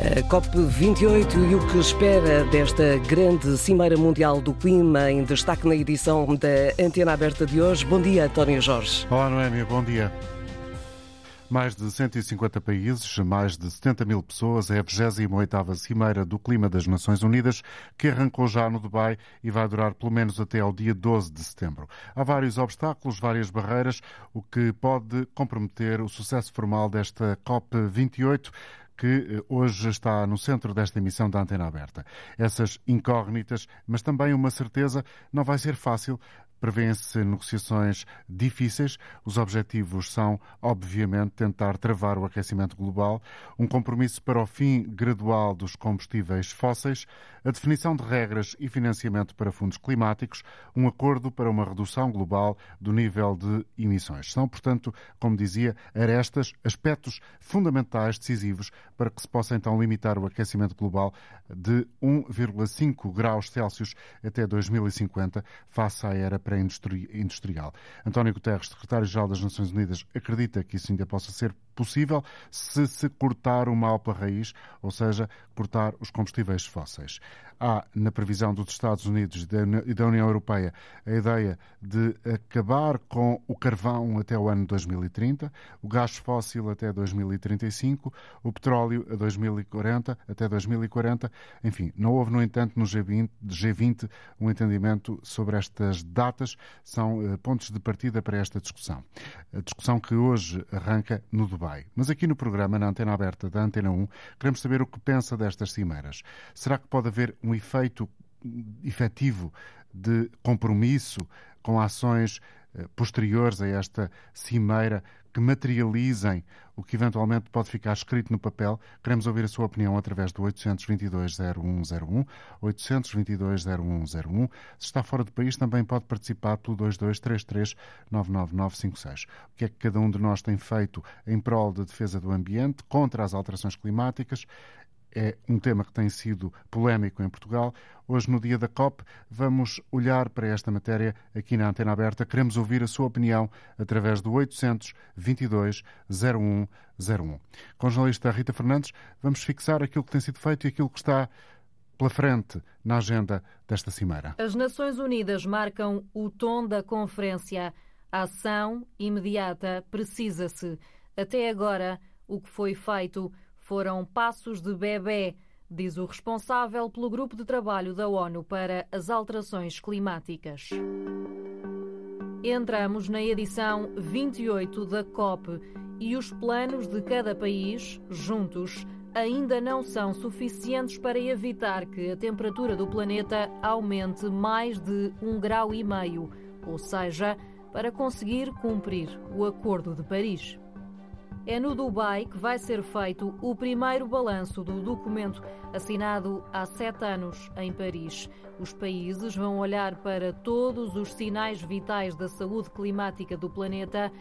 A COP28 e o que espera desta grande Cimeira Mundial do Clima em destaque na edição da Antena Aberta de hoje. Bom dia, António Jorge. Olá, Noémia, bom dia. Mais de 150 países, mais de 70 mil pessoas, é a 28ª Cimeira do Clima das Nações Unidas, que arrancou já no Dubai e vai durar pelo menos até ao dia 12 de setembro. Há vários obstáculos, várias barreiras, o que pode comprometer o sucesso formal desta COP28, que eh, hoje está no centro desta emissão da Antena Aberta. Essas incógnitas, mas também uma certeza, não vai ser fácil Prevêem-se negociações difíceis. Os objetivos são, obviamente, tentar travar o aquecimento global, um compromisso para o fim gradual dos combustíveis fósseis, a definição de regras e financiamento para fundos climáticos, um acordo para uma redução global do nível de emissões. São, portanto, como dizia, arestas, aspectos fundamentais, decisivos, para que se possa então limitar o aquecimento global de 1,5 graus Celsius até 2050, face à era pré-industrial. António Guterres, secretário-geral das Nações Unidas, acredita que isso ainda possa ser possível se se cortar o mal pela raiz, ou seja, cortar os combustíveis fósseis. Há, na previsão dos Estados Unidos e da União Europeia, a ideia de acabar com o carvão até o ano 2030, o gás fóssil até 2035, o petróleo a 2040, até 2040. Enfim, não houve, no entanto, no G20, G20 um entendimento sobre estas datas. São uh, pontos de partida para esta discussão. A discussão que hoje arranca no Dubai. Mas aqui no programa, na antena aberta da Antena 1, queremos saber o que pensa destas cimeiras. Será que pode haver um efeito efetivo de compromisso com ações eh, posteriores a esta cimeira que materializem o que eventualmente pode ficar escrito no papel. Queremos ouvir a sua opinião através do 822-0101, 822-0101. Se está fora do país, também pode participar pelo 2233-99956. O que é que cada um de nós tem feito em prol da defesa do ambiente, contra as alterações climáticas? É um tema que tem sido polémico em Portugal. Hoje, no dia da COP, vamos olhar para esta matéria aqui na Antena Aberta. Queremos ouvir a sua opinião através do 822 0101. Com a jornalista Rita Fernandes, vamos fixar aquilo que tem sido feito e aquilo que está pela frente na agenda desta cimeira. As Nações Unidas marcam o tom da conferência. A ação imediata precisa-se. Até agora, o que foi feito foram passos de bebê, diz o responsável pelo grupo de trabalho da ONU para as alterações climáticas. Entramos na edição 28 da COP e os planos de cada país, juntos, ainda não são suficientes para evitar que a temperatura do planeta aumente mais de um grau e meio, ou seja, para conseguir cumprir o Acordo de Paris. É no Dubai que vai ser feito o primeiro balanço do documento assinado há sete anos em Paris. Os países vão olhar para todos os sinais vitais da saúde climática do planeta,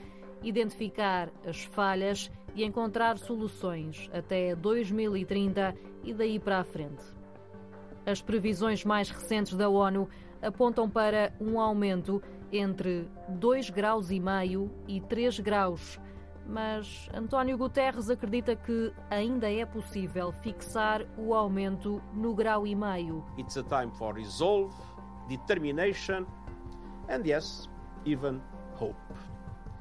identificar as falhas e encontrar soluções até 2030 e daí para a frente. As previsões mais recentes da ONU apontam para um aumento entre 2,5 graus e meio e 3 graus mas António Guterres acredita que ainda é possível fixar o aumento no grau e meio. It's a time for resolve, determination and yes, even hope.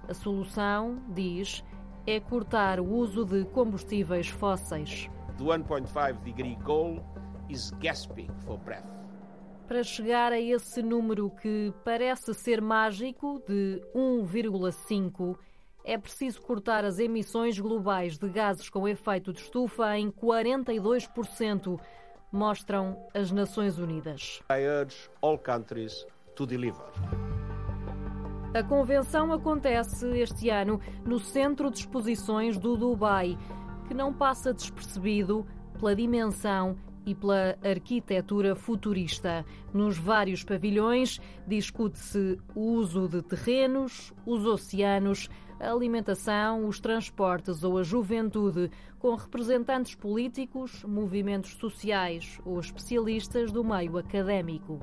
A solução, diz, é cortar o uso de combustíveis fósseis. The 1.5 degree goal is gasping for breath. Para chegar a esse número que parece ser mágico de 1,5 é preciso cortar as emissões globais de gases com efeito de estufa em 42%, mostram as Nações Unidas. I urge all countries to deliver. A convenção acontece este ano no Centro de Exposições do Dubai, que não passa despercebido pela dimensão e pela arquitetura futurista. Nos vários pavilhões discute-se o uso de terrenos, os oceanos, a alimentação, os transportes ou a juventude, com representantes políticos, movimentos sociais ou especialistas do meio académico.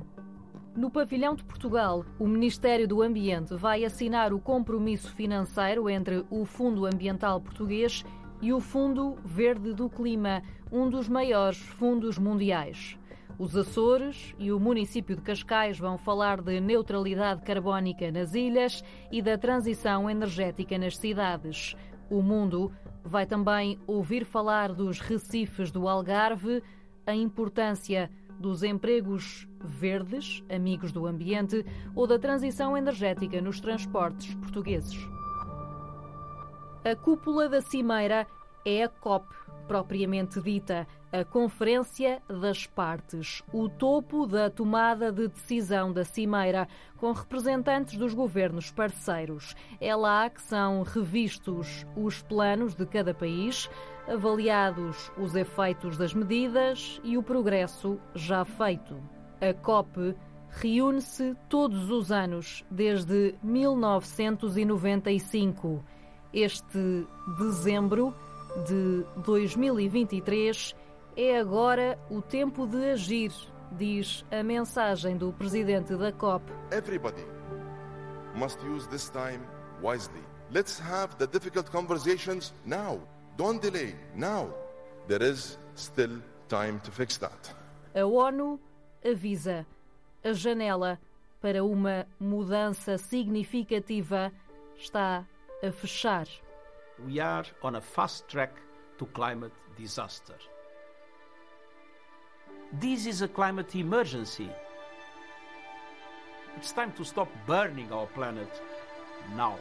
No pavilhão de Portugal, o Ministério do Ambiente vai assinar o compromisso financeiro entre o Fundo Ambiental Português e o Fundo Verde do Clima, um dos maiores fundos mundiais. Os Açores e o município de Cascais vão falar de neutralidade carbónica nas ilhas e da transição energética nas cidades. O mundo vai também ouvir falar dos recifes do Algarve, a importância dos empregos verdes, amigos do ambiente, ou da transição energética nos transportes portugueses. A cúpula da Cimeira é a COP, propriamente dita, a Conferência das Partes, o topo da tomada de decisão da Cimeira, com representantes dos governos parceiros. É lá que são revistos os planos de cada país, avaliados os efeitos das medidas e o progresso já feito. A COP reúne-se todos os anos desde 1995. Este dezembro de 2023 é agora o tempo de agir, diz a mensagem do presidente da COP. Everybody must use this time wisely. Let's have the difficult conversations now. Don't delay. Now. There is still time to fix that. A ONU avisa a janela para uma mudança significativa está a fechar. We are on a fast track to climate disaster. This is a climate emergency. It's time to stop burning our planet now.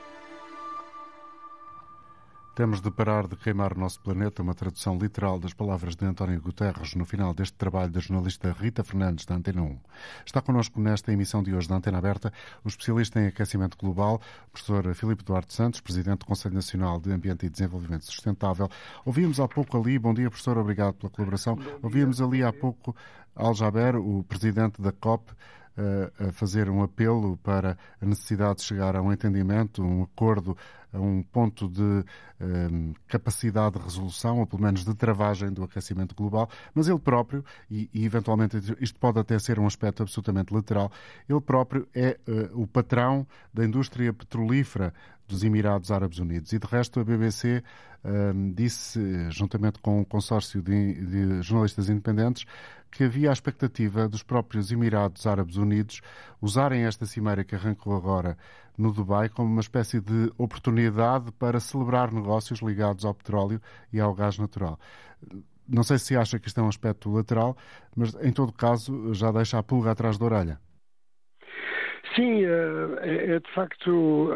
Temos de parar de queimar o nosso planeta, uma tradução literal das palavras de António Guterres no final deste trabalho da jornalista Rita Fernandes, da Antena 1. Está connosco nesta emissão de hoje da Antena Aberta o especialista em aquecimento global, o professor Filipe Duarte Santos, presidente do Conselho Nacional de Ambiente e Desenvolvimento Sustentável. Ouvimos há pouco ali, bom dia professor, obrigado pela colaboração. Ouvimos ali há pouco Al Jaber, o presidente da COP, a fazer um apelo para a necessidade de chegar a um entendimento, um acordo, a um ponto de um, capacidade de resolução, ou pelo menos de travagem do aquecimento global, mas ele próprio, e, e, eventualmente isto pode até ser um aspecto absolutamente lateral, ele próprio é uh, o patrão da indústria petrolífera dos Emirados Árabes Unidos. E de resto, a BBC um, disse, juntamente com um consórcio de, de jornalistas independentes, que havia a expectativa dos próprios Emirados Árabes Unidos usarem esta cimeira que arrancou agora no Dubai como uma espécie de oportunidade para celebrar negócios ligados ao petróleo e ao gás natural. Não sei se acha que isto é um aspecto lateral, mas em todo caso já deixa a pulga atrás da orelha. Sim, é, é de facto,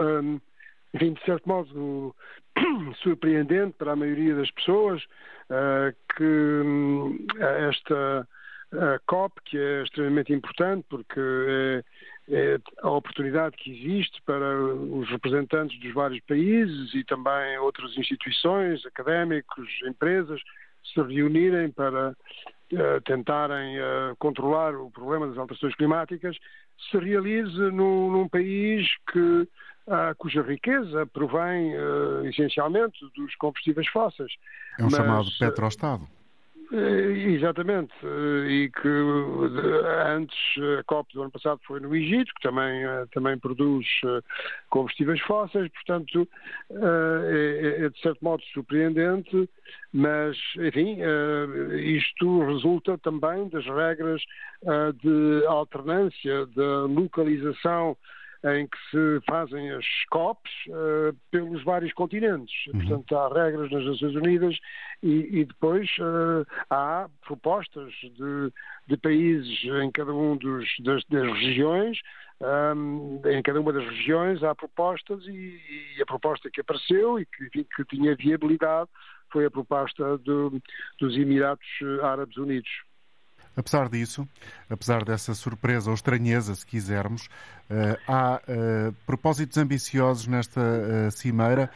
enfim, de certo modo, surpreendente para a maioria das pessoas que hum, esta COP, que é extremamente importante porque é, é, a oportunidade que existe para os representantes dos vários países e também outras instituições, académicos, empresas, se reunirem para uh, tentarem uh, controlar o problema das alterações climáticas, se realize num, num país que, uh, cuja riqueza provém essencialmente dos combustíveis fósseis. É um Mas, chamado petrostado. Eh, exatamente, eh, e que antes a COP do ano passado foi no Egito, que também, eh, também produz combustíveis fósseis, portanto é, é de certo modo surpreendente, mas enfim, isto resulta também das regras de alternância, da localização em que se fazem as COPs uh, pelos vários continentes. Uhum. Portanto, há regras nas Nações Unidas e, e depois uh, há propostas de, de, países em cada um dos, das, das regiões. Um, em cada uma das regiões há propostas e, e a proposta que apareceu e que, enfim, que tinha viabilidade foi a proposta do, dos Emirados Árabes Unidos. Apesar disso, apesar dessa surpresa ou estranheza, se quisermos, eh, há eh, propósitos ambiciosos nesta eh, cimeira.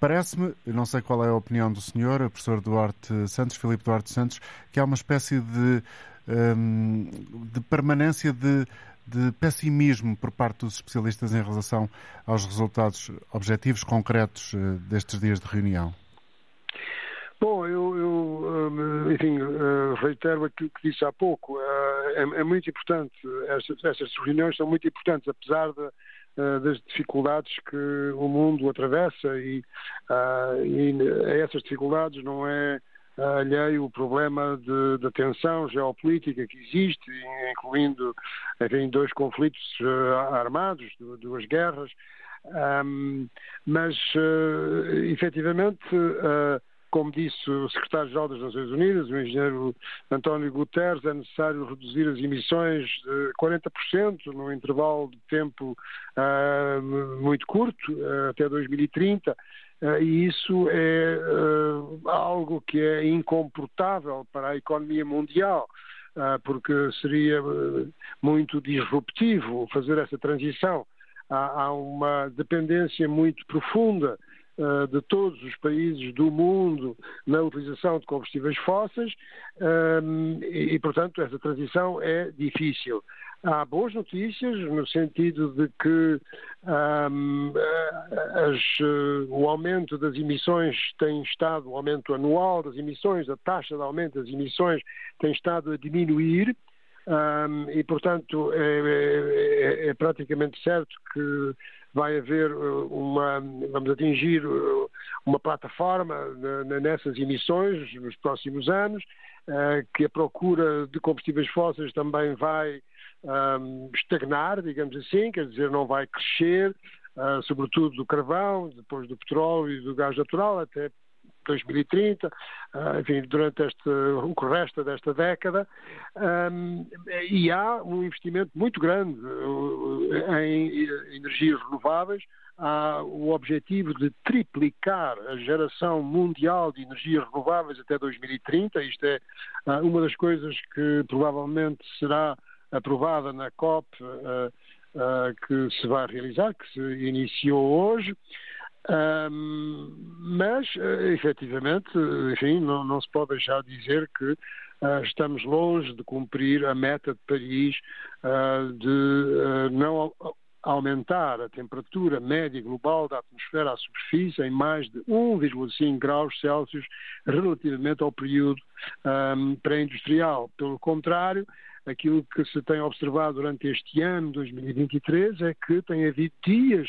Parece-me, não sei qual é a opinião do senhor, professor Duarte Santos, Filipe Duarte Santos, que há uma espécie de, ehm, de permanência de, de pessimismo por parte dos especialistas em relação aos resultados objetivos concretos destes dias de reunião. Bom, eu, eu hum, enfim, uh, reitero aquilo que disse há pouco. Uh, é, é, muito importante, estas, estas reuniões são muito importantes, apesar de, das dificuldades que o mundo atravessa e, e a essas dificuldades não é alheio o problema de, de, tensão geopolítica que existe, incluindo enfim, dois conflitos armados, duas guerras, um, mas uh, efetivamente, uh, como disse o secretário-geral das Nações Unidas, o engenheiro António Guterres, é necessário reduzir as emissões de 40% num intervalo de tempo uh, muito curto, até 2030. Uh, e isso é uh, algo que é incomportável para a economia mundial, uh, porque seria muito disruptivo fazer essa transição. Há uma dependência muito profunda de todos os países do mundo na utilização de combustíveis fósseis e, portanto, essa transição é difícil. Há boas notícias no sentido de que um, as, o aumento das emissões tem estado, o aumento anual das emissões, a taxa de aumento das emissões tem estado a diminuir. Um, e, portanto, é, é, é, é, praticamente certo que vai haver uma, vamos atingir uma plataforma nessas emissões nos próximos anos, que a procura de combustíveis fósseis também vai um, estagnar, digamos assim, quer dizer, não vai crescer, sobretudo do carvão, depois do petróleo e do gás natural, até 2030, uh, enfim, durante este, o que resta desta década, e há um investimento muito grande uh, em energias renováveis, há o objetivo de triplicar a geração mundial de energias renováveis até 2030. Isto é uh, uma das coisas que provavelmente será aprovada na COP uh, que se vai realizar, que se iniciou hoje. Um, mas, uh, efetivamente, enfim, não, não, se pode deixar de dizer que uh, estamos longe de cumprir a meta de Paris uh, de não aumentar a temperatura média global da atmosfera à superfície em mais de 1,5 graus Celsius relativamente ao período um, pré-industrial. Pelo contrário, aquilo que se tem observado durante este ano, 2023, é que tem havido dias,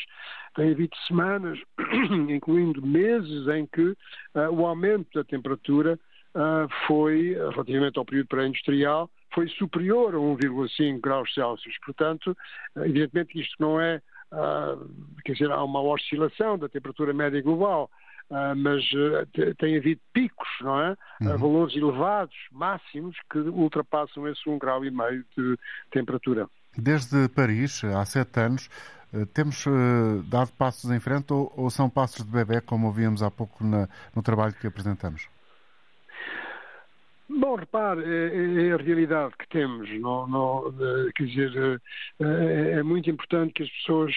tem havido semanas, incluindo meses, em que uh, o aumento da temperatura uh, foi, relativamente ao período pré-industrial, foi superior a 1,5 graus Celsius. Portanto, evidentemente isto não é, uh, quer dizer, há uma oscilação da temperatura média global, mas uh, tem havido picos, não é? Uhum. Uh, valores elevados, máximos, que ultrapassam esse um grau e meio de temperatura. Desde Paris, há sete anos, temos dado passos em frente ou, ou, são passos de bebê, como ouvíamos há pouco na, no trabalho que apresentamos? Bom, repare, é, é, a realidade que temos. Não, não, quer dizer, é, é muito importante que as pessoas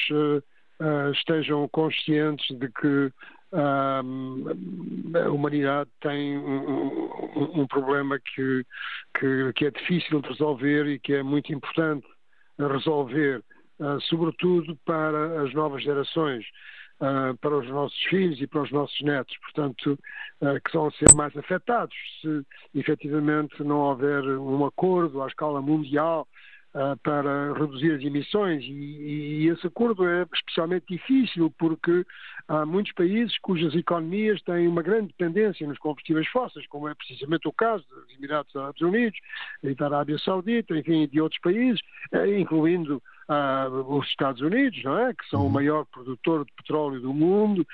estejam conscientes de que a humanidade tem um, um problema que, que, que, é difícil de resolver e que é muito importante resolver, uh, sobretudo para as novas gerações, uh, para os nossos filhos e para os nossos netos, portanto, uh, que vão ser mais afetados se efetivamente não houver um acordo à escala mundial para reduzir as emissões e, e, esse acordo é especialmente difícil porque há muitos países cujas economias têm uma grande dependência nos combustíveis fósseis, como é precisamente o caso dos Emirados Árabes Unidos e da Arábia Saudita, enfim, de outros países, uh, incluindo Uh, os Estados Unidos, não é? que são uhum. o maior produtor de petróleo do mundo,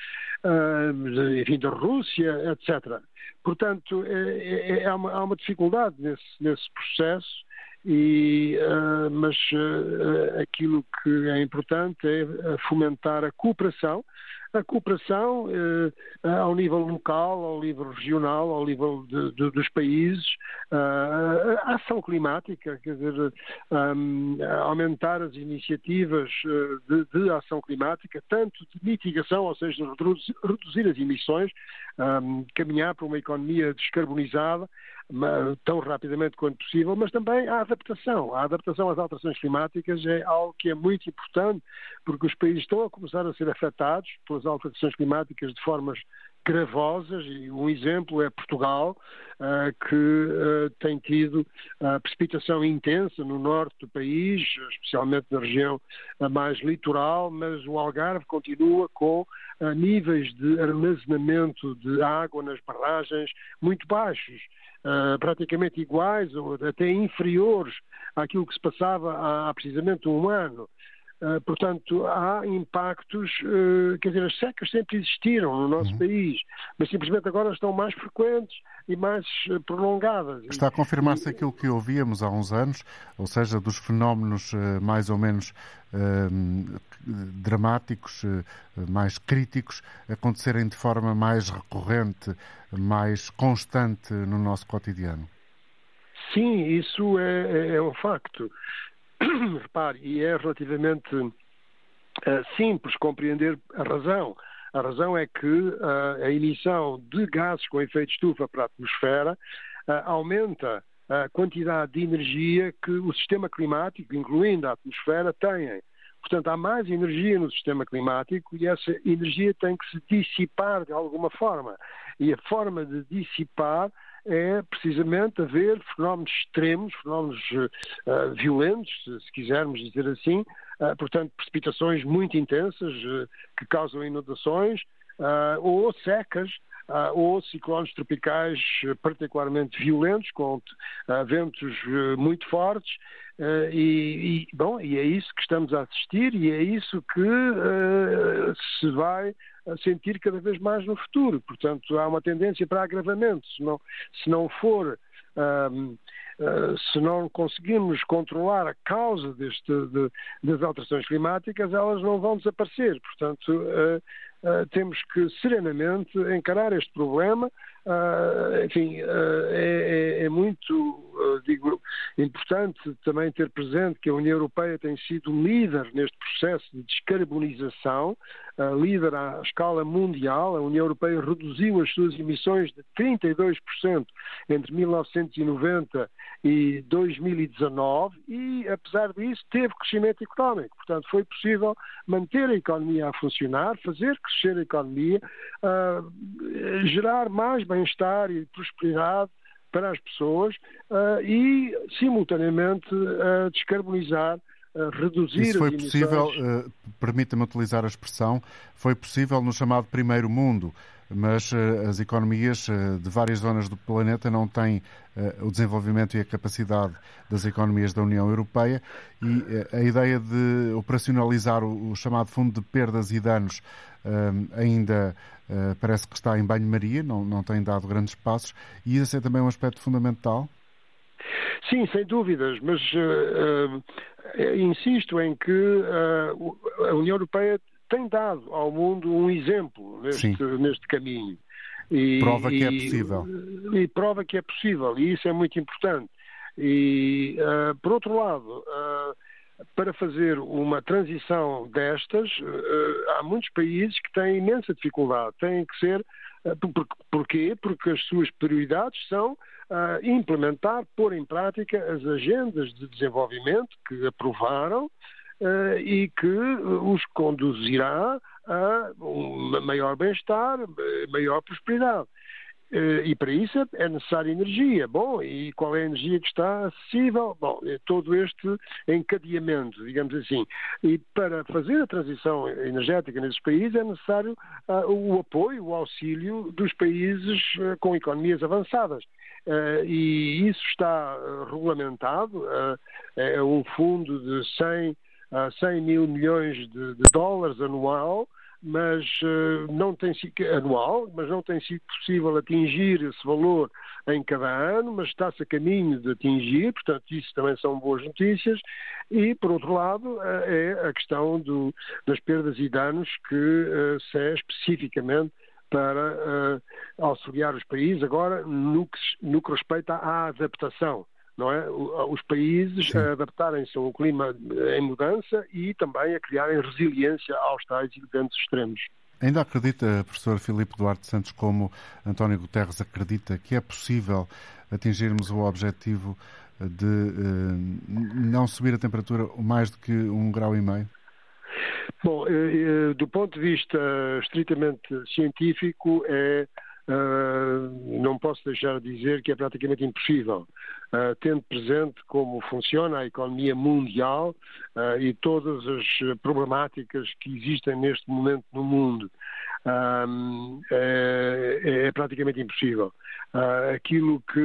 uh, enfim, da Rússia, etc. Portanto, é, é, é uma, há uma dificuldade nesse, nesse processo e, uh, mas uh, aquilo que é importante é fomentar a cooperação, a cooperação ao nível local, ao nível regional, ao nível de, de, dos países, a ação climática, quer dizer, um, aumentar as iniciativas de, de, ação climática, tanto de mitigação, ou seja, reduzir, reduzir as emissões, um, caminhar para uma economia descarbonizada, tão rapidamente quanto possível, mas também a adaptação. A adaptação às alterações climáticas é algo que é muito importante, porque os países estão a começar a ser afetados pelas alterações climáticas de formas gravosas, e um exemplo é Portugal, uh, que uh, tem tido precipitação intensa no norte do país, especialmente na região mais litoral, mas o Algarve continua com níveis de armazenamento de água nas barragens muito baixos. Uh, praticamente iguais ou até inferiores àquilo que se passava há, há precisamente um ano. Uh, portanto, há impactos, uh, quer dizer, as secas sempre existiram no nosso uhum. país, mas simplesmente agora estão mais frequentes e mais uh, prolongadas. Está a confirmar-se e... aquilo que ouvíamos há uns anos, ou seja, dos fenómenos mais ou menos dramáticos, mais críticos, acontecerem de forma mais recorrente, mais constante no nosso cotidiano. Sim, isso é, é, é um facto. repare, e é relativamente uh, simples compreender a razão. A razão é que uh, a emissão de gases com efeito estufa para a atmosfera uh, aumenta a quantidade de energia que o sistema climático, incluindo a atmosfera, tem. Portanto, há mais energia no sistema climático e essa energia tem que se dissipar de alguma forma. E a forma de dissipar é precisamente haver fenómenos extremos, fenómenos uh, violentos, se quisermos dizer assim, uh, portanto, precipitações muito intensas uh, que causam inundações ou secas. ou ciclones tropicais particularmente violentos, com ventos muito fortes, e, e, bom, e é isso que estamos a assistir e é isso que se vai sentir cada vez mais no futuro. Portanto, há uma tendência para agravamento. Se não, se não for. Um, Uh, se não conseguirmos controlar a causa deste, de, das alterações climáticas, elas não vão desaparecer. Portanto, uh, uh, temos que serenamente encarar este problema. Enfim, é, é, é, muito digo, importante também ter presente que a União Europeia tem sido líder neste processo de descarbonização, líder à escala mundial. A União Europeia reduziu as suas emissões de 32% entre 1990 e 2019 e, apesar disso, teve crescimento económico. Portanto, foi possível manter a economia a funcionar, fazer crescer a economia, gerar mais bem-estar e prosperidade para as pessoas uh, e, simultaneamente, uh, descarbonizar reduzir Isso foi possível, uh, permita-me utilizar a expressão, foi possível no chamado primeiro mundo, mas uh, as economias uh, de várias zonas do planeta não têm o desenvolvimento e a capacidade das economias da União Europeia e a ideia de operacionalizar o, o, chamado Fundo de Perdas e Danos ainda parece que está em banho-maria, não, não tem dado grandes passos e esse é também um aspecto fundamental. Sim, sem dúvidas, mas uh, uh, insisto em que a União Europeia tem dado ao mundo um exemplo neste, neste caminho. E, prova que é possível. E, e, prova que é possível, e isso é muito importante. E, por outro lado, para fazer uma transição destas, há muitos países que têm imensa dificuldade. Têm que ser. Porquê? Porque as suas prioridades são implementar, pôr em prática as agendas de desenvolvimento que aprovaram e que os conduzirá a um maior bem-estar, maior prosperidade. Eh, e para isso é necessária energia. Bom, e qual é a energia que está acessível? Bom, é todo este encadeamento, digamos assim. E para fazer a transição energética nesses países é necessário uh, o apoio, o auxílio dos países uh, com economias avançadas. E isso está regulamentado. é um fundo de 100, 100 mil milhões de dólares anual mas uh, não tem sido anual, mas não tem sido possível atingir esse valor em cada ano, mas está-se a caminho de atingir, portanto isso também são boas notícias. E por outro lado uh, é a questão do, das perdas e danos que uh, se é especificamente para auxiliar os países agora no que, no que respeita à adaptação não é? Os países Sim. a adaptarem-se a um clima em mudança e também a criarem resiliência aos tais eventos extremos. Ainda acredita, professor Filipe Duarte Santos, como António Guterres acredita que é possível atingirmos o objetivo de uh, não subir a temperatura mais do que um grau e meio? Bom, eh, do ponto de vista estritamente científico, é Uh, não posso deixar de dizer que é praticamente impossível, uh, tendo presente como funciona a economia mundial uh, e todas as problemáticas que existem neste momento no mundo. É, é, praticamente impossível. aquilo que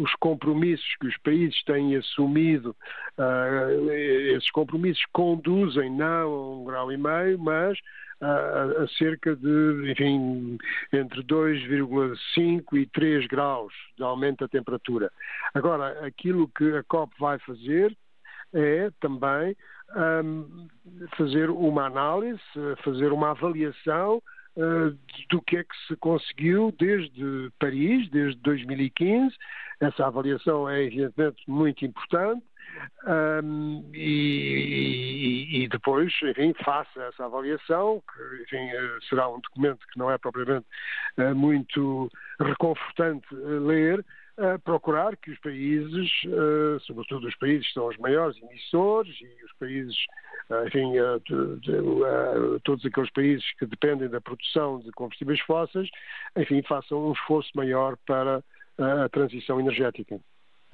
os compromissos que os países têm assumido, esses compromissos conduzem não a um grau e meio, mas a, a cerca de, enfim, entre 2,5 e 3 graus de aumento da temperatura. Agora, aquilo que a COP vai fazer é também um, fazer uma análise, fazer uma avaliação uh, do que é que se conseguiu desde Paris, desde 2015. Essa avaliação é evidentemente muito importante um, e, e, depois, enfim, faça essa avaliação, que enfim, eh, será um documento que não é propriamente uh, muito reconfortante uh, ler, procurar que os países, sobretudo os países que são os maiores emissores e os países, enfim, de, de, todos aqueles países que dependem da produção de combustíveis fósseis, enfim, façam um esforço maior para a transição energética.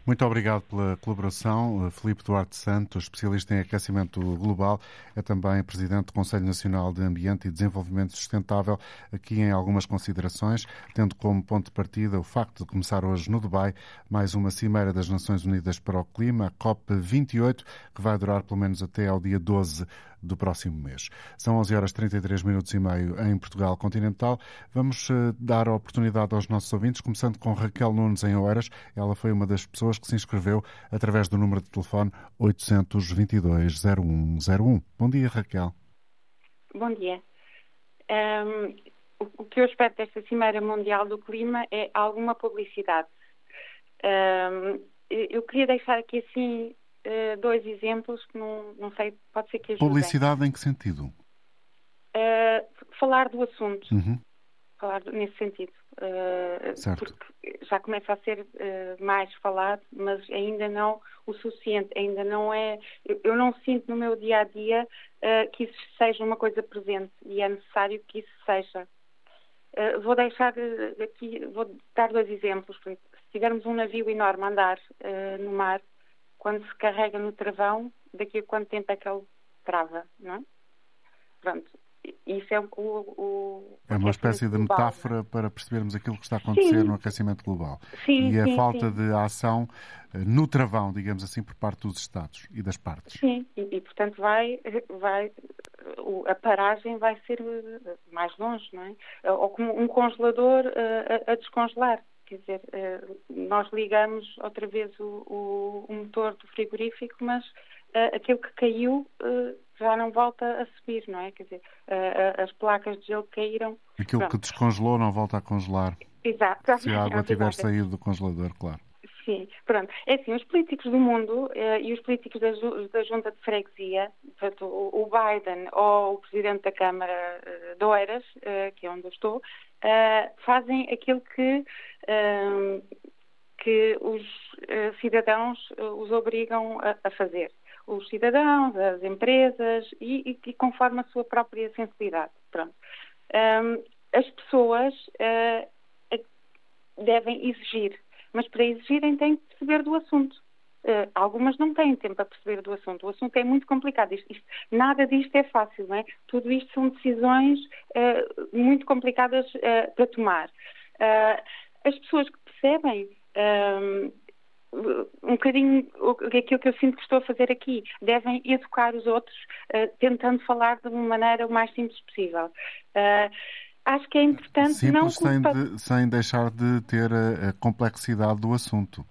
Muito obrigado pela colaboração. Filipe Duarte Santos, especialista em aquecimento global, é também presidente do Conselho Nacional de Ambiente e Desenvolvimento Sustentável, aqui em algumas considerações, tendo como ponto de partida o facto de começar hoje no Dubai mais uma Cimeira das Nações Unidas para o Clima, a COP28, que vai durar pelo menos até ao dia 12 do próximo mês. São 11 horas 33 minutos e meio em Portugal continental. Vamos eh, dar a oportunidade aos nossos ouvintes, começando com Raquel Nunes em Oeiras. Ela foi uma das pessoas que se inscreveu através do número de telefone 822-0101. Bom dia, Raquel. Bom dia. Um, o que eu espero desta Cimeira Mundial do Clima é alguma publicidade. Um, eu queria deixar aqui assim uh, dois exemplos que não, não sei, pode ser que ajudem. Publicidade em que sentido? Uh, falar do assunto. Uhum. Falar nesse sentido. Uh, certo. Porque já começa a ser mais falado, mas ainda não o suficiente, ainda não é. Eu, eu não sinto no meu dia a dia que isso seja uma coisa presente e é necessário que isso seja. Uh, vou deixar aqui, vou dar dois exemplos. Se tivermos um navio enorme a andar uh, no mar, quando se carrega no travão, daqui a quanto tempo é que ele trava, não é? Pronto, isso é o, o é uma espécie de global, metáfora é? para percebermos aquilo que está a acontecer sim. no aquecimento global sim, e a sim, falta de ação eh, no travão, digamos assim, por parte dos Estados e das partes. Sim, e, e portanto vai, vai a paragem vai ser mais longe, não é? Ou como um congelador a, a descongelar. Quer dizer, eh, nós ligamos outra vez o, o, o motor do frigorífico, mas uh, aquilo que caiu uh, já não volta a subir, não é? Quer dizer, uh, as placas de gelo caíram. Aquilo Pronto. que descongelou não volta a congelar. Exato. Se a água tiver saído do congelador, claro. Sim, pronto. É assim, os políticos do mundo eh, e os políticos da, da Junta de Freguesia, portanto, o, o, Biden ou o Presidente da Câmara eh, de Oeiras, eh, que é onde eu estou, eh, fazem aquilo que, eh, que os eh, cidadãos os obrigam a, a, fazer. Os cidadãos, as empresas e, e, e, conforme a sua própria sensibilidade. Pronto. as pessoas devem exigir mas para exigirem têm que perceber do assunto. Uh, algumas não têm tempo para perceber do assunto. O assunto é muito complicado. Isto, isto, nada disto é fácil, não é? Tudo isto são decisões uh, muito complicadas uh, para tomar. as pessoas que percebem um bocadinho aquilo que eu sinto que estou a fazer aqui, devem educar os outros, tentando falar de uma maneira o mais simples possível acho que é importante Simples não sem, de, sem deixar de ter a, a, complexidade do assunto.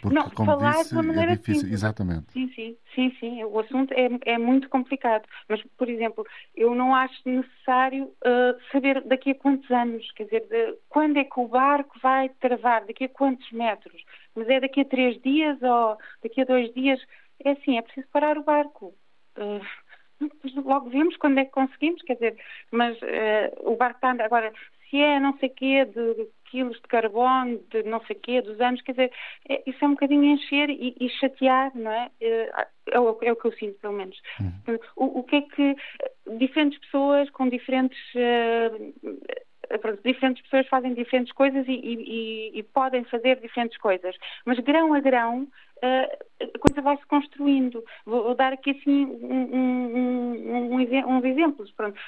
Porque, não, como falar disse, de uma maneira é difícil. Simples. Exatamente. Sim, sim, sim, sim. O assunto é, é muito complicado. Mas, por exemplo, eu não acho necessário uh, saber daqui a quantos anos, quer dizer, de, quando é que o barco vai travar, daqui a quantos metros. Mas é daqui a três dias ou daqui a dois dias. É assim, é preciso parar o barco. Uh, logo vemos quando é que conseguimos, quer dizer, mas uh, o barco está agora, se é não sei quê, de quilos de carbono, de não sei quê, dos anos, quer dizer, é, isso é um bocadinho encher e, e chatear, não é? É, é, o, é, o, que eu sinto, pelo menos. Uhum. O, o, que é que diferentes pessoas com diferentes. Uh, diferentes pessoas fazem diferentes coisas e, e, e, podem fazer diferentes coisas, mas grão a grão a coisa vai se construindo. Vou, dar aqui assim um, um, um, uns exemplos. Pronto.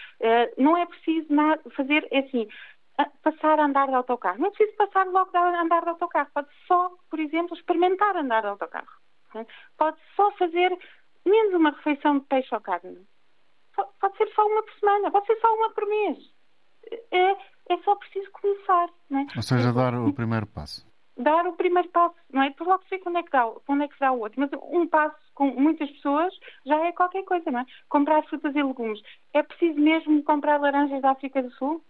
não é preciso nada, fazer assim passar a andar de autocarro. Não é preciso passar logo a andar de autocarro. Pode só, por exemplo, experimentar andar de autocarro. Pode só fazer menos uma refeição de peixe ou carne. Pode ser só uma por semana, pode ser só uma por mês. É, é só preciso começar. É? Ou seja, dar o primeiro passo. Dar o primeiro passo, não é? Depois logo sei quando é, que dá, quando é que dá o outro. Mas um passo com muitas pessoas já é qualquer coisa, não é? Comprar frutas e legumes. É preciso mesmo comprar laranjas da África do Sul?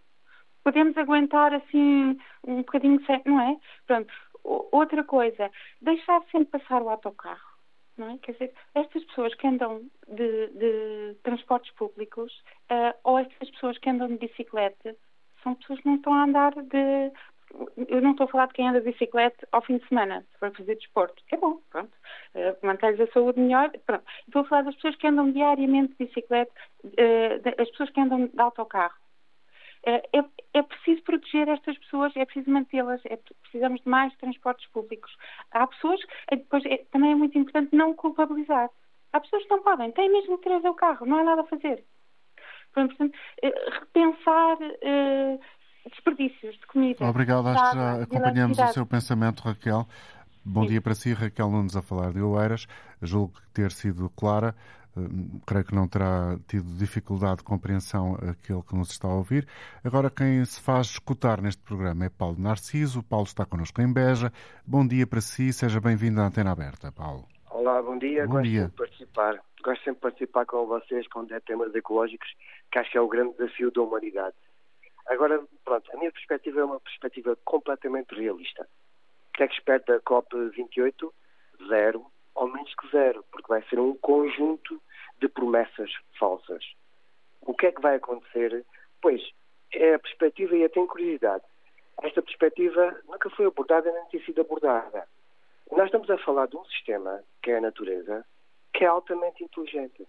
Podemos aguentar assim um bocadinho sem, não é? Pronto. Outra coisa, deixar sempre passar o autocarro. Não é? Quer dizer, estas pessoas que andam de, de transportes públicos uh, ou estas pessoas que andam de bicicleta são pessoas que não estão a andar de. Eu não estou a falar de quem anda de bicicleta ao fim de semana para fazer desporto. É bom, pronto. Uh, Mantém-lhes a saúde melhor. Pronto. Estou a falar das pessoas que andam diariamente de bicicleta, uh, de, as pessoas que andam de autocarro. É, é, é, preciso proteger estas pessoas, é preciso mantê-las, é, precisamos de mais transportes públicos. Há pessoas, é, depois é, também é muito importante não culpabilizar. Há pessoas que não podem, têm mesmo que trazer o carro, não há nada a fazer. Portanto, eh, repensar uh, desperdícios de comida. Obrigado, acho que já acompanhamos o seu pensamento, Raquel. Bom Sim. dia para si, Raquel Nunes, a falar de Oeiras. Julgo ter sido clara. Uh, creio que não terá tido dificuldade de compreensão aquele que nos está a ouvir. Agora, quem se faz escutar neste programa é Paulo Narciso. Paulo está connosco em Beja. Bom dia para si, seja bem-vindo à Antena Aberta, Paulo. Olá, bom dia. Bom Gosto dia. de participar. Gosto sempre de participar com vocês quando é temas ecológicos, que acho que é o grande desafio da humanidade. Agora, pronto, a minha perspectiva é uma perspectiva completamente realista o que é que espero da COP28? Zero, ou menos que zero, porque vai ser um conjunto de promessas falsas. O que é que vai acontecer? Pois, é a perspectiva e eu tenho curiosidade. Esta perspectiva nunca foi abordada nem tem sido abordada. Nós estamos a falar de um sistema, que é a natureza, que é altamente inteligente.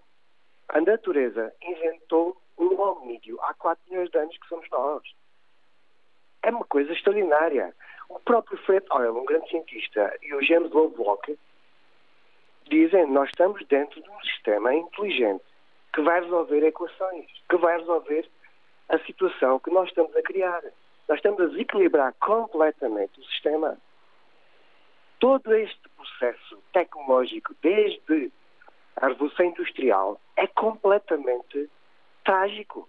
A natureza inventou um hominídeo há 4 milhões de anos que somos nós. É uma coisa extraordinária. O próprio Fred Hoyle, um grande cientista, e o James Lovelock dizem nós estamos dentro de um sistema inteligente que vai resolver equações, que vai resolver a situação que nós estamos a criar. Nós estamos a desequilibrar completamente o sistema. Todo este processo tecnológico, desde a Revolução Industrial, é completamente trágico.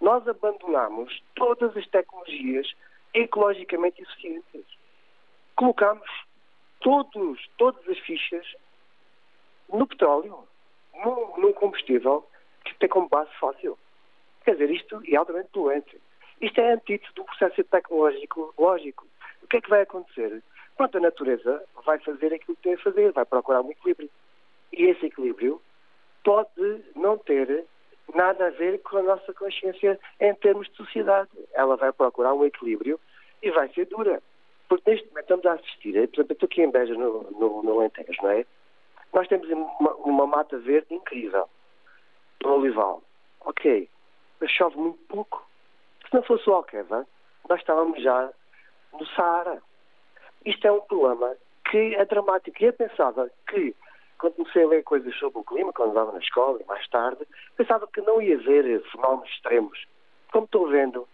Nós abandonamos todas as tecnologias ecologicamente eficientes. Colocamos todos, todas as fichas no petróleo, num, num combustível que tem como base fóssil. Quer dizer, isto é altamente doente. Isto é antítese do processo tecnológico lógico. O que é que vai acontecer? Pronto, a natureza vai fazer aquilo que tem a fazer, vai procurar um equilíbrio. E esse equilíbrio pode não ter nada a ver com a nossa consciência em termos de sociedade. Ela vai procurar um equilíbrio e vai ser dura. Porque neste momento estamos a assistir, por exemplo, eu estou aqui em Beja, no, no, no não é? Nós temos uma, uma mata verde incrível, no Olival. Ok, mas chove muito pouco. Se não fosse o Alqueva, nós estávamos já no Saara. Isto é um problema que é dramático. E eu pensava que quando comecei a ler coisas sobre o clima, quando andava na escola e mais tarde, pensava que não ia haver fenómenos extremos. Como estou vendo,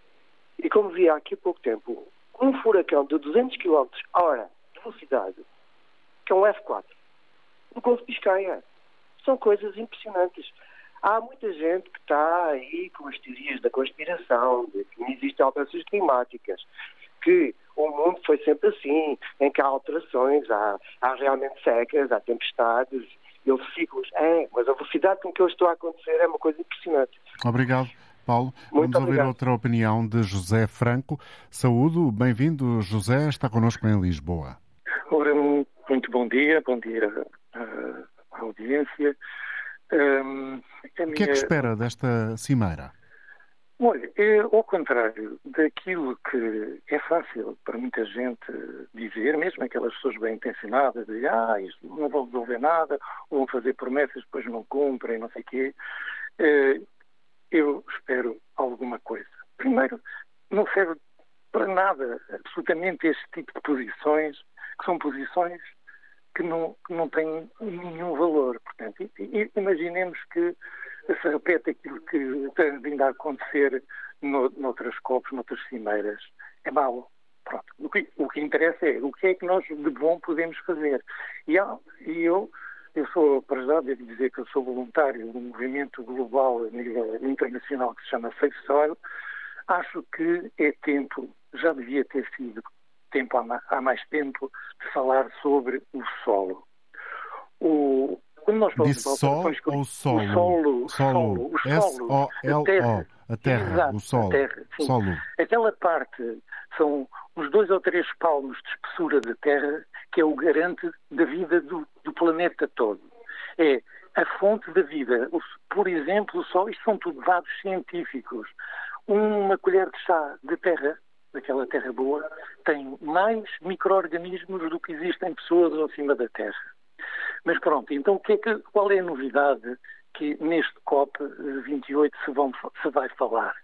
e como vi há aqui pouco tempo, um furacão de 200 km hora de velocidade, que é um F4, no Golfo de Biscaia. São coisas impressionantes. Há muita gente que está aí com as teorias da conspiração, de que não existem alterações climáticas, que o mundo foi sempre assim, em que há alterações, há, há realmente secas, há tempestades, e ciclos. É, mas a velocidade com que eu estou a acontecer é uma coisa impressionante. Obrigado. Paulo, Muito vamos obrigado. ouvir outra opinião de José Franco. Saúde, bem-vindo, José, está connosco em Lisboa. Ora, muito bom dia, bom dia à audiência. Um, o que é que espera desta cimeira? Olha, é, ao contrário daquilo que é fácil para muita gente dizer, mesmo aquelas pessoas bem intencionadas, de ah, isto não vão resolver nada, ou vão fazer promessas depois não cumprem, não sei o quê, eh, eu espero alguma coisa. Primeiro, não serve para nada absolutamente este tipo de posições, que são posições que não, que não têm nenhum valor. Portanto, imaginemos que se repete aquilo que tem vindo a acontecer no, noutras copos, noutras cimeiras. É mau. Pronto. O que, o que interessa é o que é que nós de bom podemos fazer. E, há, e eu, eu sou, para já, devo dizer que eu sou voluntário de um movimento global a nível internacional que se chama Safe Soil. Acho que é tempo, já devia ter sido tempo há, mais tempo, de falar sobre o solo. O, quando nós falamos Disse de sol ou solo? O solo, solo, o solo, a terra, a terra o solo. Aquela parte são uns dois ou três palmos de espessura de terra que é o garante da vida do, do planeta todo. É a fonte da vida. Por exemplo, o Sol, isto são tudo dados científicos. Uma colher de chá de terra, daquela terra boa, tem mais micro-organismos do que existem pessoas acima da Terra. Mas pronto, então que é que, qual é a novidade que neste COP28 se, vão, se vai falar?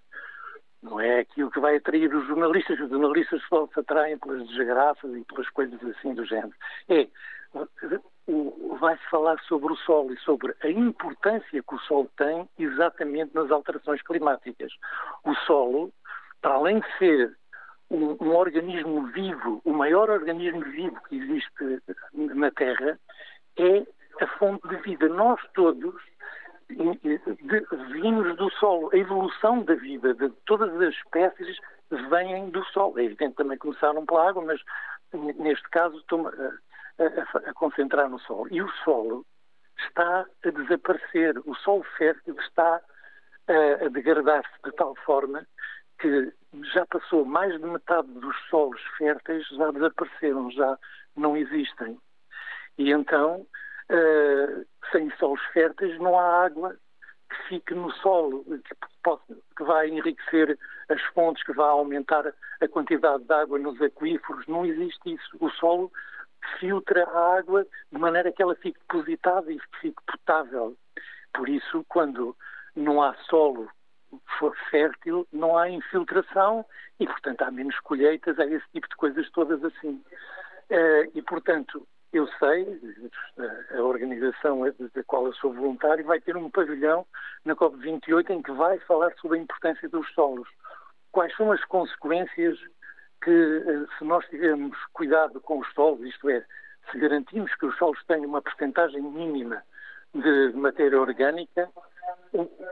Não é aquilo que vai atrair os jornalistas, os jornalistas só se atraem pelas desgraças e pelas coisas assim do género. É, vai-se falar sobre o Sol e sobre a importância que o Sol tem exatamente nas alterações climáticas. O Solo, para além de ser um, um, organismo vivo, o maior organismo vivo que existe na Terra, é a fonte de vida. Nós todos vimos do Sol. A evolução da vida de todas as espécies vem do Sol. É evidente também começaram pela água, mas neste caso estou a, a, a concentrar no Sol. E o Sol está a desaparecer. O Sol fértil está a, a degradar-se de tal forma que já passou mais de metade dos solos férteis, já desapareceram, já não existem. E então, uh, sem solos férteis, não há água que fique no solo, que, pode, que vai enriquecer as fontes, que vai aumentar a quantidade de água nos aquíferos. Não existe isso. O solo filtra a água de maneira que ela fique depositada e fique potável. Por isso, quando não há solo for fértil, não há infiltração e, portanto, há menos colheitas, há esse tipo de coisas todas assim. Uh, e, portanto, eu sei, a organização da qual eu sou voluntário vai ter um pavilhão na COP28 em que vai falar sobre a importância dos solos. Quais são as consequências que, eh, se nós tivermos cuidado com os solos, isto é, se garantimos que os solos têm uma porcentagem mínima de matéria orgânica,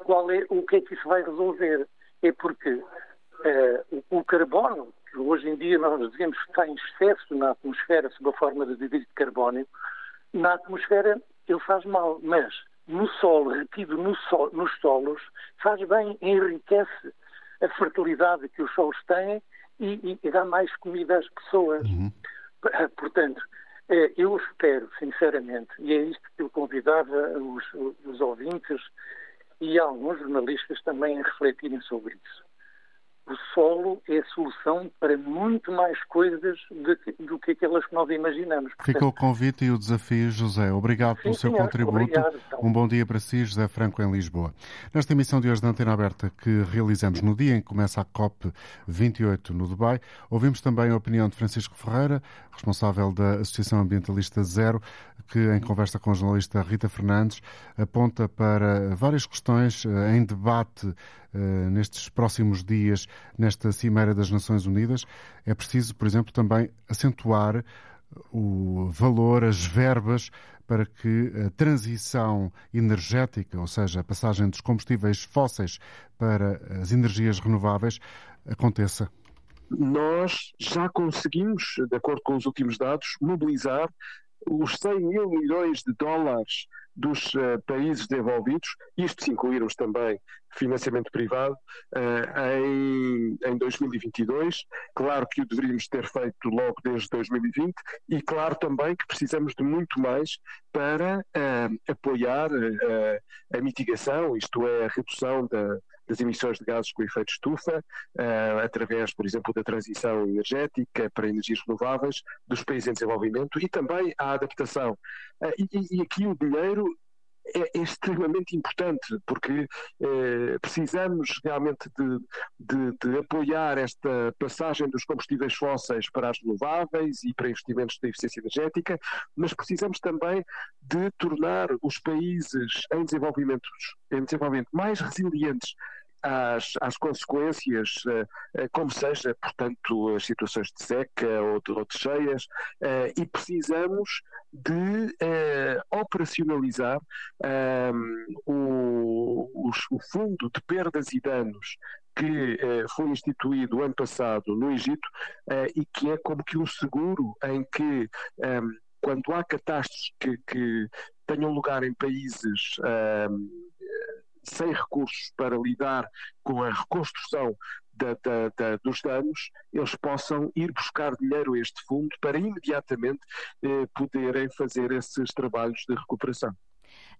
qual é, o que é que isso vai resolver? É porque uh, o, carbono que hoje em dia nós dizemos que está em excesso na atmosfera sob a forma de dióxido de carbono, na atmosfera ele faz mal, mas no solo, retido no sol, nos solos, faz bem, enriquece a fertilidade que os solos têm e, e, e dá mais comida às pessoas. Uhum. Portanto, eu espero, sinceramente, e é isto que eu convidava os, os ouvintes e alguns jornalistas também a refletirem sobre isso o solo é a solução para muito mais coisas do que aquelas que nós imaginamos. Portanto, Fica o convite e o desafio, José. Obrigado sim, pelo seu senhor, contributo. Obrigado, então. Um bom dia para si, José Franco, em Lisboa. Nesta emissão de hoje da Antena Aberta, que realizamos no dia em que começa a COP 28 no Dubai, ouvimos também a opinião de Francisco Ferreira, responsável da Associação Ambientalista Zero, que, em conversa com a jornalista Rita Fernandes, aponta para várias questões eh, em debate eh, nestes próximos dias nesta Cimeira das Nações Unidas. É preciso, por exemplo, também acentuar o valor, as verbas para que a transição energética, ou seja, a passagem dos combustíveis fósseis para as energias renováveis, aconteça. Nós já conseguimos, de acordo com os últimos dados, mobilizar os 100 mil milhões de dólares dos uh, países desenvolvidos, isto se incluíram também financiamento privado, uh, em, em 2022. Claro que o deveríamos ter feito logo desde 2020 e claro também que precisamos de muito mais para uh, apoiar a mitigação, isto é, a redução da, das emissões de gases com efeito estufa, uh, através, por exemplo, da transição energética para energias renováveis dos países em desenvolvimento e também a adaptação. Uh, e, e aqui o dinheiro é, é, extremamente importante, porque eh, precisamos realmente de, de, de, apoiar esta passagem dos combustíveis fósseis para as renováveis e para investimentos de eficiência energética, mas precisamos também de tornar os países em desenvolvimento, em desenvolvimento mais resilientes às, às consequências, uh, como seja, portanto, as situações de seca ou de, ou de cheias, uh, e precisamos de operacionalizar um, o, o Fundo de Perdas e Danos que foi instituído ano passado no Egito e que é como que um seguro em que um, quando há catástrofes que, que, tenham lugar em países um, sem recursos para lidar com a reconstrução da, da, da, dos danos, eles possam ir buscar dinheiro a este fundo para imediatamente eh, poderem fazer esses trabalhos de recuperação.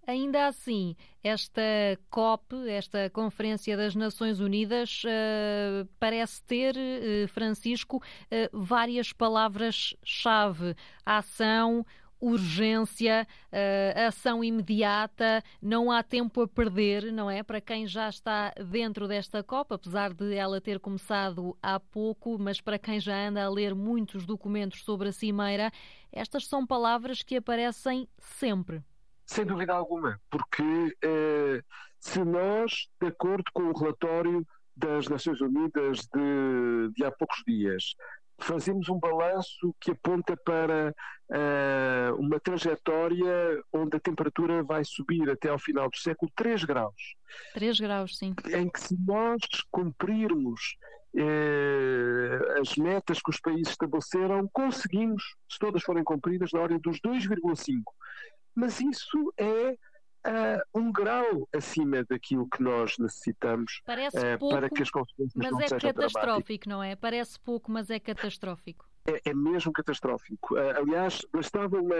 Ainda assim, esta COP, esta Conferência das Nações Unidas, uh, parece ter, uh, Francisco, uh, várias palavras-chave: ação, urgência, uh, ação imediata, não há tempo a perder, não é? Para quem já está dentro desta Copa, apesar de ela ter começado há pouco, mas para quem já anda a ler muitos documentos sobre a Cimeira, estas são palavras que aparecem sempre. Sem dúvida alguma, porque uh, se nós, de acordo com o relatório das Nações Unidas de, de há poucos dias, fazemos um balanço que aponta para uh, uma trajetória onde a temperatura vai subir até ao final do século 3 graus. 3 graus, sim. Em que se nós cumprirmos uh, as metas que os países estabeleceram, conseguimos, se todas forem cumpridas, na ordem dos 2,5. Mas isso é uh, um grau acima daquilo que nós necessitamos uh, pouco, para que as consequências mas não é sejam catastrófico, não é? Parece pouco, mas é catastrófico é, é mesmo catastrófico. Uh, aliás, bastava uma.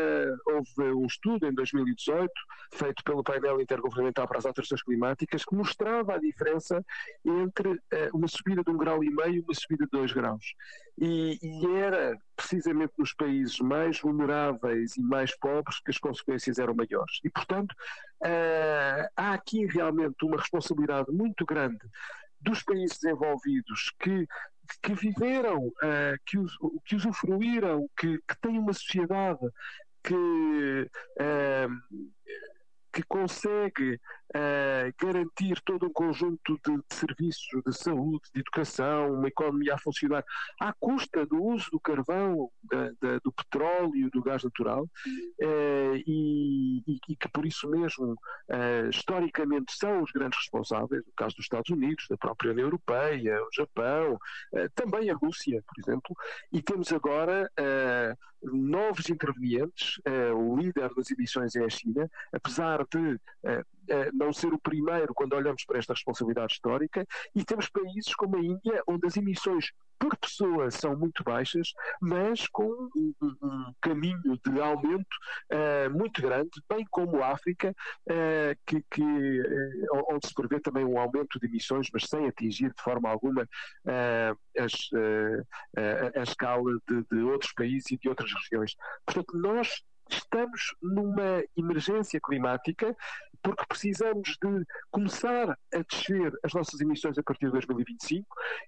Houve um estudo em 2018, feito pelo painel intergovernamental para as alterações climáticas, que mostrava a diferença entre uh, uma subida de um grau e meio e uma subida de dois graus. E, e, era precisamente nos países mais vulneráveis e mais pobres que as consequências eram maiores. E, portanto, uh, há aqui realmente uma responsabilidade muito grande dos países desenvolvidos que que viveram, uh, que, us, que usufruíram, que, que têm uma sociedade que, uh, que consegue garantir todo um conjunto de, de, serviços de saúde, de educação, uma economia a funcionar à custa do uso do carvão, da, da, do petróleo, do gás natural, uh, e, e, que por isso mesmo uh, historicamente são os grandes responsáveis, no caso dos Estados Unidos, da própria União Europeia, o Japão, também a Rússia, por exemplo, e temos agora novos intervenientes, o líder das emissões é a China, apesar de não ser o primeiro quando olhamos para esta responsabilidade histórica, e temos países como a Índia, onde as emissões por pessoa são muito baixas, mas com um, um caminho de aumento uh, muito grande, bem como a África, uh, que, que uh, onde se prevê também um aumento de emissões, mas sem atingir de forma alguma as, a escala de, de outros países e de outras regiões. Portanto, nós estamos numa emergência climática porque precisamos de começar a descer as nossas emissões a partir de 2025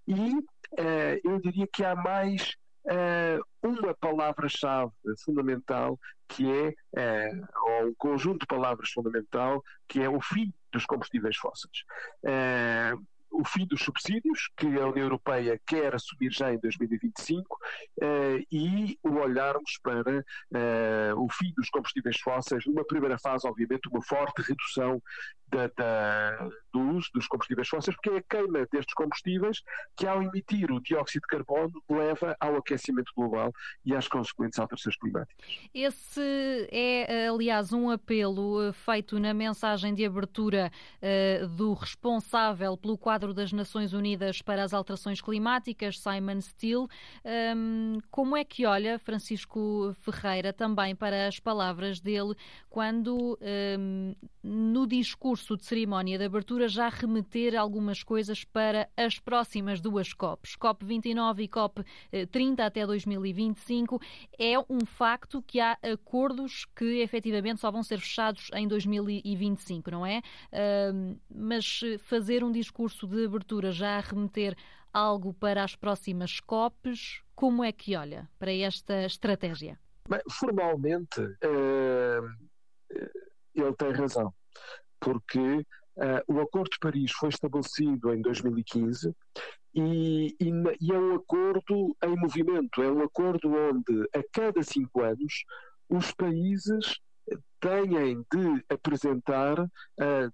e uh, eu diria que há mais uh, uma palavra-chave fundamental que é, uh, ou um conjunto de palavras fundamental que é o fim dos combustíveis fósseis o fim dos subsídios, que a União Europeia quer assumir já em 2025, eh, e o olharmos para eh, o fim dos combustíveis fósseis, numa primeira fase, obviamente, uma forte redução da, da, do uso dos combustíveis fósseis, porque é a queima destes combustíveis que, ao emitir o dióxido de carbono, leva ao aquecimento global e às consequentes alterações climáticas. Esse é, aliás, um apelo eh, feito na mensagem de abertura do responsável pelo quadro quadro das Nações Unidas para as Alterações Climáticas, Simon Steele. Um, como é que olha Francisco Ferreira também para as palavras dele quando um, no discurso de cerimónia de abertura já remeter algumas coisas para as próximas duas COPs, COP 29 e COP 30 até 2025. É um facto que há acordos que efetivamente só vão ser fechados em 2025, não é? Uh, mas fazer um discurso de abertura já a remeter algo para as próximas COPs, como é que olha para esta estratégia? Bem, formalmente, uh, ele tem razão, porque uh, o Acordo de Paris foi estabelecido em 2015 e, e, e, é um acordo em movimento, é um acordo onde a cada cinco anos os países têm de apresentar uh,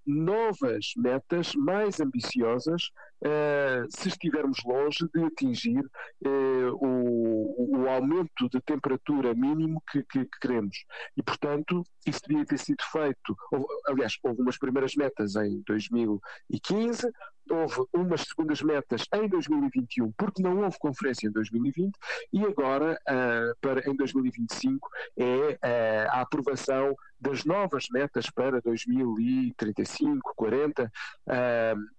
novas metas mais ambiciosas se estivermos longe de atingir uh, o, o, aumento de temperatura mínimo que, que, que, queremos. E, portanto, isso devia ter sido feito. Aliás, houve umas primeiras metas em 2015, houve umas segundas metas em 2021, porque não houve conferência em 2020, e agora, para, em 2025, é a aprovação das novas metas para 2035, 40, uh,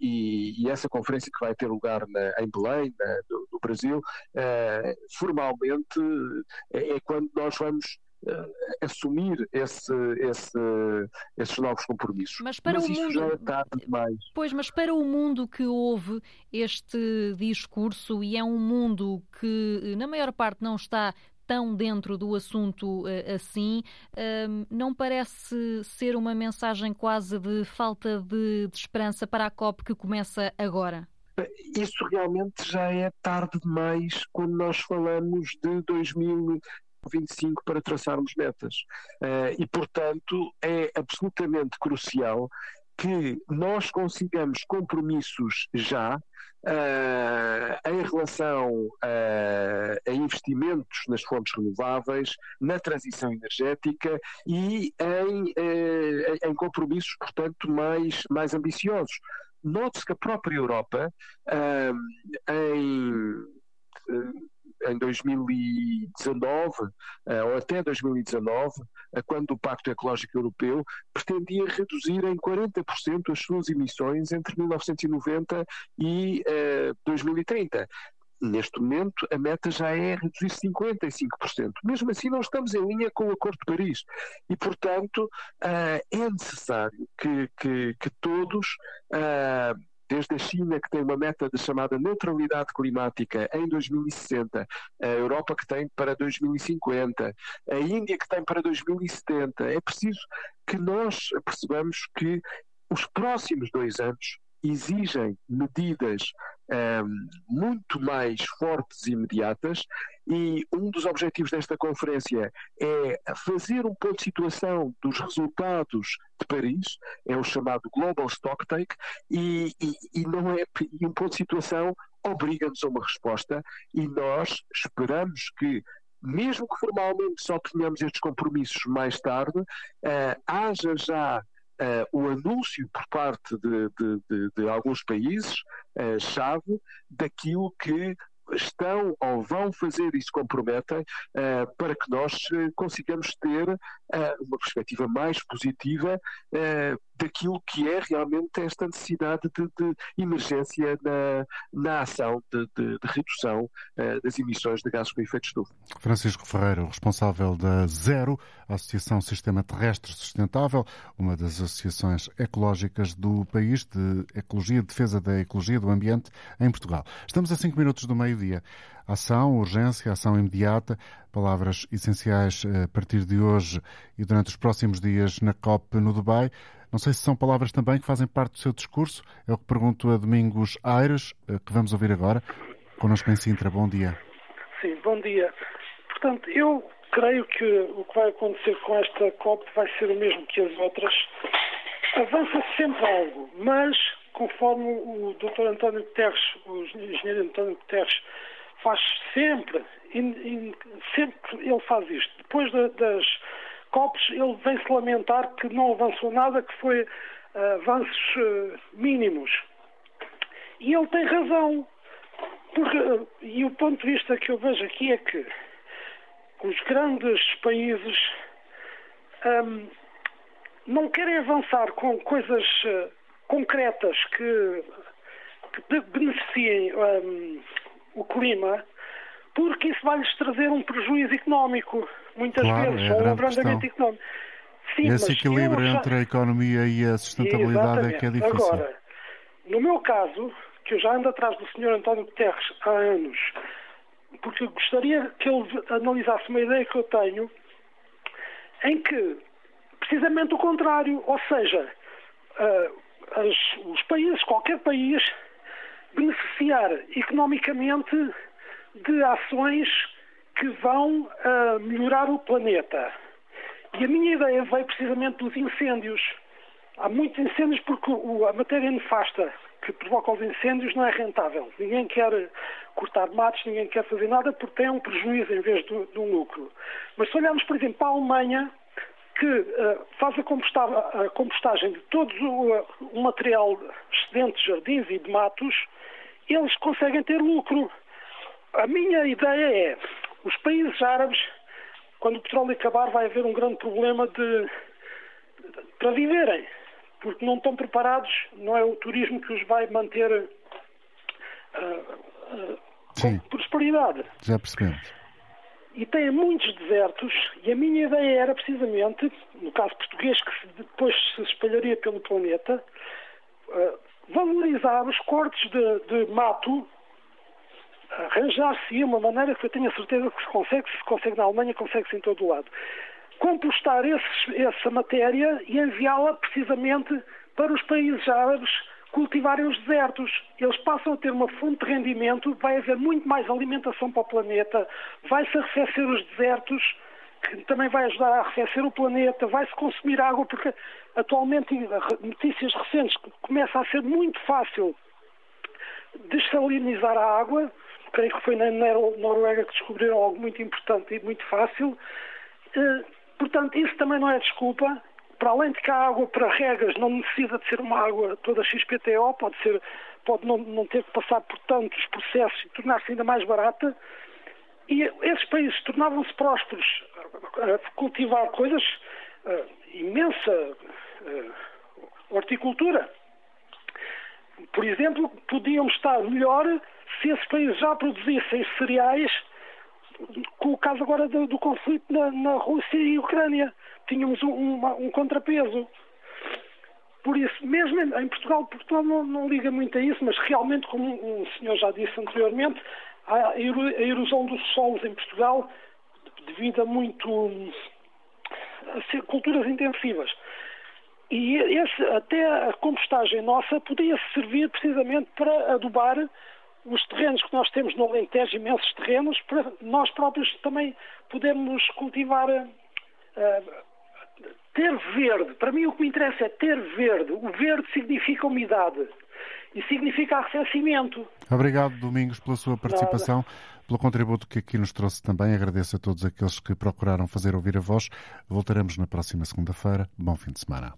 e, e, essa conferência que vai ter lugar na, em Belém, na, do, do, Brasil, uh, formalmente é, é, quando nós vamos Uh, assumir esse, esse, esses novos compromissos. Mas para mas o mundo, já é tarde demais. Pois, mas para o mundo que houve este discurso e é um mundo que na maior parte não está tão dentro do assunto uh, assim, uh, não parece ser uma mensagem quase de falta de, de esperança para a COP que começa agora? Isso realmente já é tarde demais quando nós falamos de 2025 para traçarmos metas. Uh, e, portanto, é absolutamente crucial que nós consigamos compromissos já uh, em relação uh, a investimentos nas fontes renováveis, na transição energética e em, uh, em compromissos, portanto, mais, mais ambiciosos. Note-se que a própria Europa, em em 2019, eh, ou até 2019, eh, quando o Pacto Ecológico Europeu pretendia reduzir em 40% as suas emissões entre 1990 e 2030. Eh, Neste momento, a meta já é reduzir 55%. Mesmo assim, não estamos em linha com o Acordo de Paris. E, portanto, é necessário que, que, que todos desde a China, que tem uma meta de chamada neutralidade climática em 2060, a Europa que tem para 2050, a Índia que tem para 2070. É preciso que nós percebamos que os próximos dois anos exigem medidas um, muito mais fortes e imediatas e um dos objetivos desta conferência é fazer um ponto de situação dos resultados de Paris, é o chamado Global Stocktake, e, e, e não é e um ponto de situação obriga-nos a uma resposta e nós esperamos que mesmo que formalmente só tenhamos estes compromissos mais tarde, uh, haja já uh, o anúncio por parte de, de, de, de alguns países uh, chave daquilo que estão ou vão fazer e se comprometem uh, para que nós consigamos ter uma perspectiva mais positiva daquilo que é realmente esta necessidade de, de emergência na, na ação de, de, de redução uh, das emissões de gases com efeito estufa. Francisco Ferreira, responsável da Zero, Associação Sistema Terrestre Sustentável, uma das associações ecológicas do país de ecologia, defesa da ecologia do ambiente em Portugal. Estamos a cinco minutos do meio-dia. Ação, urgência, ação imediata, palavras essenciais eh, a partir de hoje e durante os próximos dias na COP no Dubai. Não sei se são palavras também que fazem parte do seu discurso. É o que pergunto a Domingos Aires, eh, que vamos ouvir agora. Connosco em Sintra. Bom dia. Sim, bom dia. Portanto, eu creio que o que vai acontecer com esta COP vai ser o mesmo que as outras. Avança sempre algo, mas conforme o Dr. António Guterres, o engenheiro António Guterres, faz sempre, sempre ele faz isto. Depois das COPs, ele vem-se lamentar que não avançou nada, que foi uh, avanços uh, mínimos. E ele tem razão. Porque, e o ponto de vista que eu vejo aqui é que os grandes países um, não querem avançar com coisas concretas que, que beneficiem um, o clima, porque isso vai-lhes trazer um prejuízo económico, muitas claro, vezes, é ou um abrandamento económico. Sim, Esse equilíbrio já... entre a economia e a sustentabilidade Exatamente. é que é difícil. Agora, no meu caso, que eu já ando atrás do Sr. António Guterres há anos, porque gostaria que ele analisasse uma ideia que eu tenho em que, precisamente o contrário, ou seja, uh, as, os países, qualquer país, beneficiar economicamente de ações que vão uh, melhorar o planeta. E a minha ideia veio precisamente dos incêndios. Há muitos incêndios porque o, a matéria nefasta que provoca os incêndios não é rentável. Ninguém quer cortar matos, ninguém quer fazer nada porque tem um prejuízo em vez de, de um lucro. Mas se olharmos, por exemplo, para a Alemanha, que uh, faz a compostagem, a compostagem, de todo o, o material excedente de jardins e de matos, eles conseguem ter lucro. A minha ideia é, os países árabes, quando o petróleo acabar, vai haver um grande problema de, de para viverem porque não estão preparados, não é o turismo que os vai manter uh, com prosperidade. Já percebemos. E têm muitos desertos, e a minha ideia era precisamente, no caso português, que depois se espalharia pelo planeta, uh, valorizar os cortes de, de mato, arranjar-se uma maneira que eu tenho a certeza que se consegue, se consegue na Alemanha, consegue-se em todo o lado. Compostar esses, essa matéria e enviá-la precisamente para os países árabes cultivarem os desertos. Eles passam a ter uma fonte de rendimento, vai haver muito mais alimentação para o planeta, vai-se arrefecer os desertos, que também vai ajudar a arrefecer o planeta, vai-se consumir água, porque atualmente, notícias recentes, começa a ser muito fácil dessalinizar a água, creio que foi na Noruega que descobriram algo muito importante e muito fácil. Eh, Portanto, isso também não é desculpa. Para além de que a água para regas não necessita de ser uma água toda XPTO, pode, ser, pode não, não ter que passar por tantos processos e tornar-se ainda mais barata. E esses países tornavam-se prósperos a cultivar coisas, imensa horticultura. Por exemplo, podiam estar melhor se esses países já produzissem cereais com o caso agora do, do conflito na, na, Rússia e Ucrânia. Tínhamos um, uma, um contrapeso. Por isso, mesmo em, em Portugal, Portugal não, não, liga muito a isso, mas realmente, como o senhor já disse anteriormente, a erosão dos solos em Portugal, devido a muito a culturas intensivas. E esse, até a compostagem nossa podia servir precisamente para adubar os terrenos que nós temos no Alentejo, imensos terrenos, para nós próprios também podermos cultivar, uh, ter verde. Para mim o que me interessa é ter verde. O verde significa umidade e significa arrefecimento. Obrigado, Domingos, pela sua participação, Nada. pelo contributo que aqui nos trouxe também. Agradeço a todos aqueles que procuraram fazer ouvir a voz. Voltaremos na próxima segunda-feira. Bom fim de semana.